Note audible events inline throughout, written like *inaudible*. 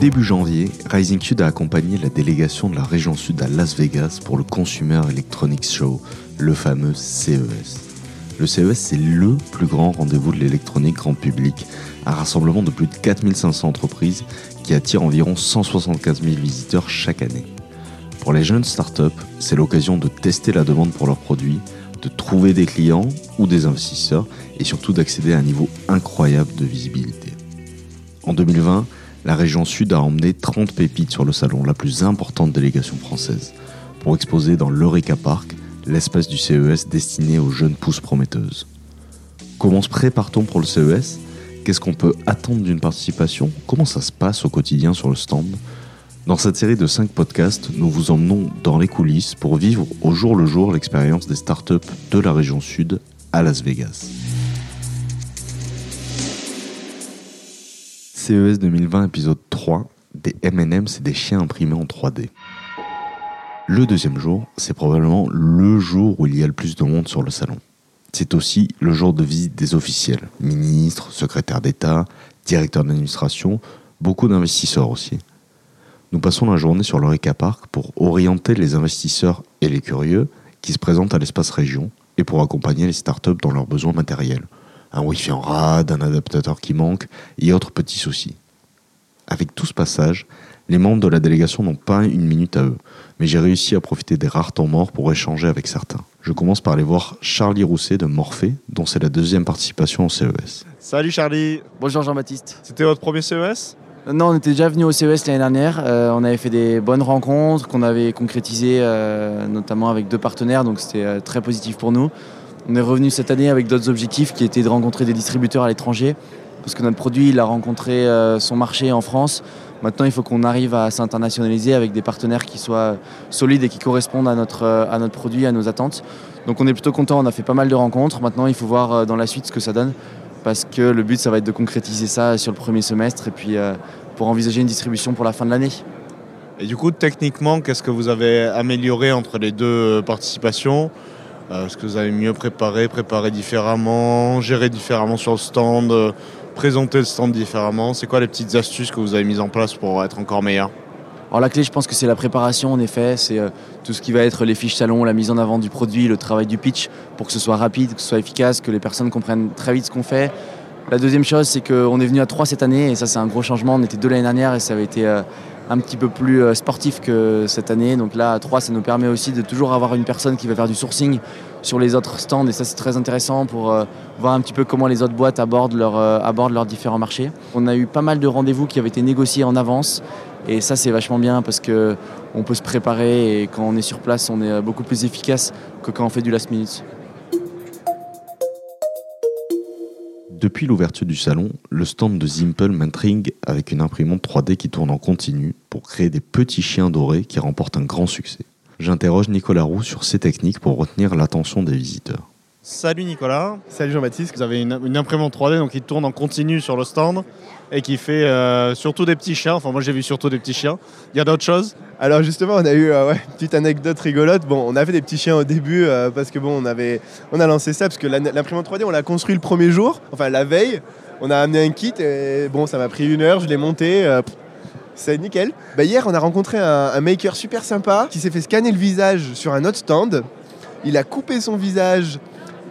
Début janvier, Rising Sud a accompagné la délégation de la région sud à Las Vegas pour le Consumer Electronics Show, le fameux CES. Le CES, c'est le plus grand rendez-vous de l'électronique grand public, un rassemblement de plus de 4500 entreprises qui attire environ 175 000 visiteurs chaque année. Pour les jeunes startups, c'est l'occasion de tester la demande pour leurs produits, de trouver des clients ou des investisseurs et surtout d'accéder à un niveau incroyable de visibilité. En 2020, la région sud a emmené 30 pépites sur le salon, la plus importante délégation française, pour exposer dans l'Eureka Park, l'espace du CES destiné aux jeunes pousses prometteuses. Comment se prépare-t-on pour le CES Qu'est-ce qu'on peut attendre d'une participation? Comment ça se passe au quotidien sur le stand? Dans cette série de 5 podcasts, nous vous emmenons dans les coulisses pour vivre au jour le jour l'expérience des startups de la région sud à Las Vegas. CES 2020 épisode 3 des M&M, c'est des chiens imprimés en 3D. Le deuxième jour, c'est probablement le jour où il y a le plus de monde sur le salon. C'est aussi le jour de visite des officiels, ministres, secrétaires d'État, directeurs d'administration, beaucoup d'investisseurs aussi. Nous passons la journée sur l'Eureka Park pour orienter les investisseurs et les curieux qui se présentent à l'espace région et pour accompagner les startups dans leurs besoins matériels un Wi-Fi en rade, un adaptateur qui manque et autres petits soucis. Avec tout ce passage, les membres de la délégation n'ont pas une minute à eux, mais j'ai réussi à profiter des rares temps morts pour échanger avec certains. Je commence par aller voir Charlie Rousset de Morphée, dont c'est la deuxième participation au CES. Salut Charlie Bonjour Jean-Baptiste. C'était votre premier CES Non, on était déjà venu au CES l'année dernière. Euh, on avait fait des bonnes rencontres qu'on avait concrétisées, euh, notamment avec deux partenaires, donc c'était euh, très positif pour nous. On est revenu cette année avec d'autres objectifs qui étaient de rencontrer des distributeurs à l'étranger, parce que notre produit, il a rencontré euh, son marché en France. Maintenant, il faut qu'on arrive à s'internationaliser avec des partenaires qui soient solides et qui correspondent à notre, euh, à notre produit, à nos attentes. Donc on est plutôt content, on a fait pas mal de rencontres. Maintenant, il faut voir euh, dans la suite ce que ça donne, parce que le but, ça va être de concrétiser ça sur le premier semestre et puis pour envisager une distribution pour la fin de l'année. Et du coup, techniquement, qu'est-ce que vous avez amélioré entre les deux participations? Euh, est-ce que vous avez mieux préparé, préparé différemment, géré différemment sur le stand, euh, présenter le stand différemment? C'est quoi les petites astuces que vous avez mises en place pour être encore meilleur? Alors la clé, je pense que c'est la préparation, en effet. C'est euh, tout ce qui va être les fiches salon, la mise en avant du produit, le travail du pitch, pour que ce soit rapide, que ce soit efficace, que les personnes comprennent très vite ce qu'on fait. La deuxième chose, c'est qu'on est venu à trois cette année, et ça c'est un gros changement. On était deux l'année dernière, et ça avait été un petit peu plus euh, sportif que cette année. Donc là, à 3, ça nous permet aussi de toujours avoir une personne qui va faire du sourcing sur les autres stands. Et ça, c'est très intéressant pour euh, voir un petit peu comment les autres boîtes abordent, leur, euh, abordent leurs différents marchés. On a eu pas mal de rendez-vous qui avaient été négociés en avance. Et ça, c'est vachement bien parce qu'on peut se préparer et quand on est sur place, on est beaucoup plus efficace que quand on fait du last minute. Depuis l'ouverture du salon, le stand de Zimple m'intrigue avec une imprimante 3D qui tourne en continu pour créer des petits chiens dorés qui remportent un grand succès. J'interroge Nicolas Roux sur ces techniques pour retenir l'attention des visiteurs. Salut Nicolas. Salut Jean-Baptiste. Vous avez une, imprimante 3D donc qui tourne en continu sur le stand et qui fait euh, surtout des petits chiens. Enfin moi j'ai vu surtout des petits chiens. Il y a d'autres choses? Alors justement on a eu euh, une petite anecdote rigolote. Bon on a fait des petits chiens au début euh, parce que bon on avait on a lancé ça parce que l'imprimante 3D on l'a construit le premier jour, enfin la veille. On a amené un kit et bon ça m'a pris une heure, je l'ai monté. c'est nickel. Bah, hier, on a rencontré un, maker super sympa qui s'est fait scanner le visage sur un autre stand. Il a coupé son visage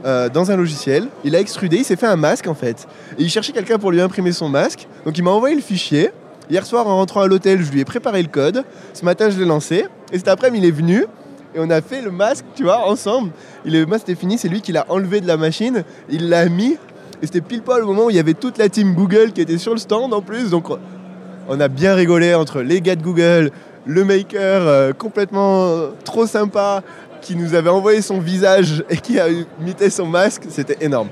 euh, dans un logiciel. Il a extrudé, il s'est fait un masque en fait. Et il cherchait quelqu'un pour lui imprimer son masque. Donc il m'a envoyé le fichier. Hier soir, en rentrant à l'hôtel, je lui ai préparé le code. Ce matin, je l'ai lancé. Et cet après-midi, il est venu. Et on a fait le masque, tu vois, ensemble. Le masque était fini, c'est lui qui l'a enlevé de la machine. Il l'a mis. Et c'était pile poil au moment où il y avait toute la team Google qui était sur le stand en plus. Donc on a bien rigolé entre les gars de Google, le maker euh, complètement trop sympa, qui nous avait envoyé son visage et qui a imité son masque, c'était énorme.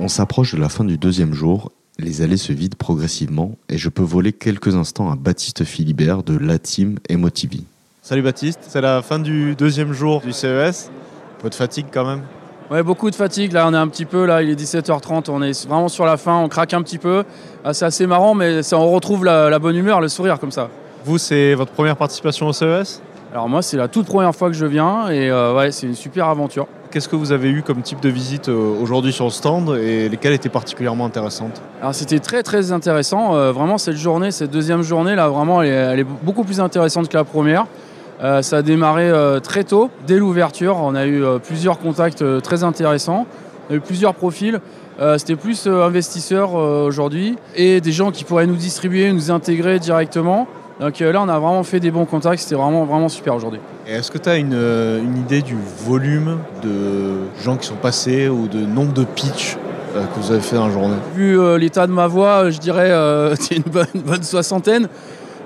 On s'approche de la fin du deuxième jour, les allées se vident progressivement et je peux voler quelques instants à Baptiste Philibert de la team Emotivi. Salut Baptiste, c'est la fin du deuxième jour du CES. Un peu de fatigue quand même? Ouais, beaucoup de fatigue. Là, on est un petit peu, là, il est 17h30, on est vraiment sur la fin, on craque un petit peu. Ah, c'est assez marrant, mais ça, on retrouve la, la bonne humeur, le sourire comme ça. Vous, c'est votre première participation au CES Alors moi, c'est la toute première fois que je viens et euh, ouais, c'est une super aventure. Qu'est-ce que vous avez eu comme type de visite euh, aujourd'hui sur le stand et lesquelles étaient particulièrement intéressantes? Alors c'était très très intéressant. Euh, vraiment cette journée, cette deuxième journée là, vraiment, elle est, beaucoup plus intéressante que la première. Euh, ça a démarré très tôt, dès l'ouverture. On a eu plusieurs contacts très intéressants. On a eu plusieurs profils. C'était plus investisseurs aujourd'hui et des gens qui pourraient nous distribuer, nous intégrer directement. Donc euh, là, on a vraiment fait des bons contacts. C'était vraiment vraiment super aujourd'hui. Est-ce que tu as une, euh, une idée du volume de gens qui sont passés ou de nombre de pitch euh, que vous avez fait dans la journée? Vu l'état de ma voix, je dirais *laughs* c'est une bonne, une bonne soixantaine.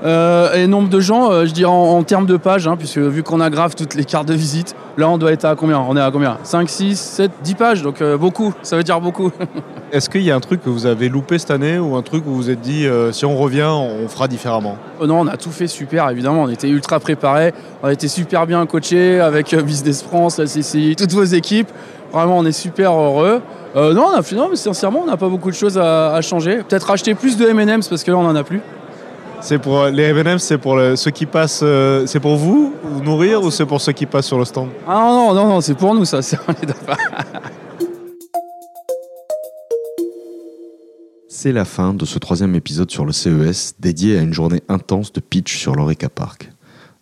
Euh, et nombre de gens, euh, je dirais en, en termes de pages, hein, puisque vu qu'on aggrave toutes les cartes de visite, là on doit être à combien? On est à combien? 5, 6, 7, 10 pages, donc euh, beaucoup, ça veut dire beaucoup. *laughs* Est-ce qu'il y a un truc que vous avez loupé cette année ou un truc où vous vous êtes dit si on revient, on fera différemment? Euh, non, on a tout fait super, évidemment, on était ultra préparés, on a été super bien coachés avec Business France, la CCI, toutes vos équipes. Vraiment, on est super heureux. Non, on a non, mais sincèrement, on n'a pas beaucoup de choses à, à changer. Peut-être acheter plus de M&M's parce que là, on en a plus. C'est pour euh, les M&M, c'est pour le- ceux qui passent, euh, c'est pour vous, vous nourrir ou c'est pour ceux qui passent sur le stand? Ah non, non, non, non c'est pour nous, ça. *laughs* c'est- on est d'accord. C'est la fin de ce troisième épisode sur le CES dédié à une journée intense de pitch sur l'Oreca Park.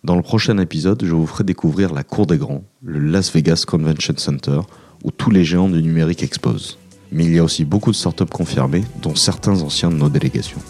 Dans le prochain épisode, je vous ferai découvrir la Cour des Grands, le Las Vegas Convention Center, où tous les géants du numérique exposent. Mais il y a aussi beaucoup de startups confirmées, dont certains anciens de nos délégations.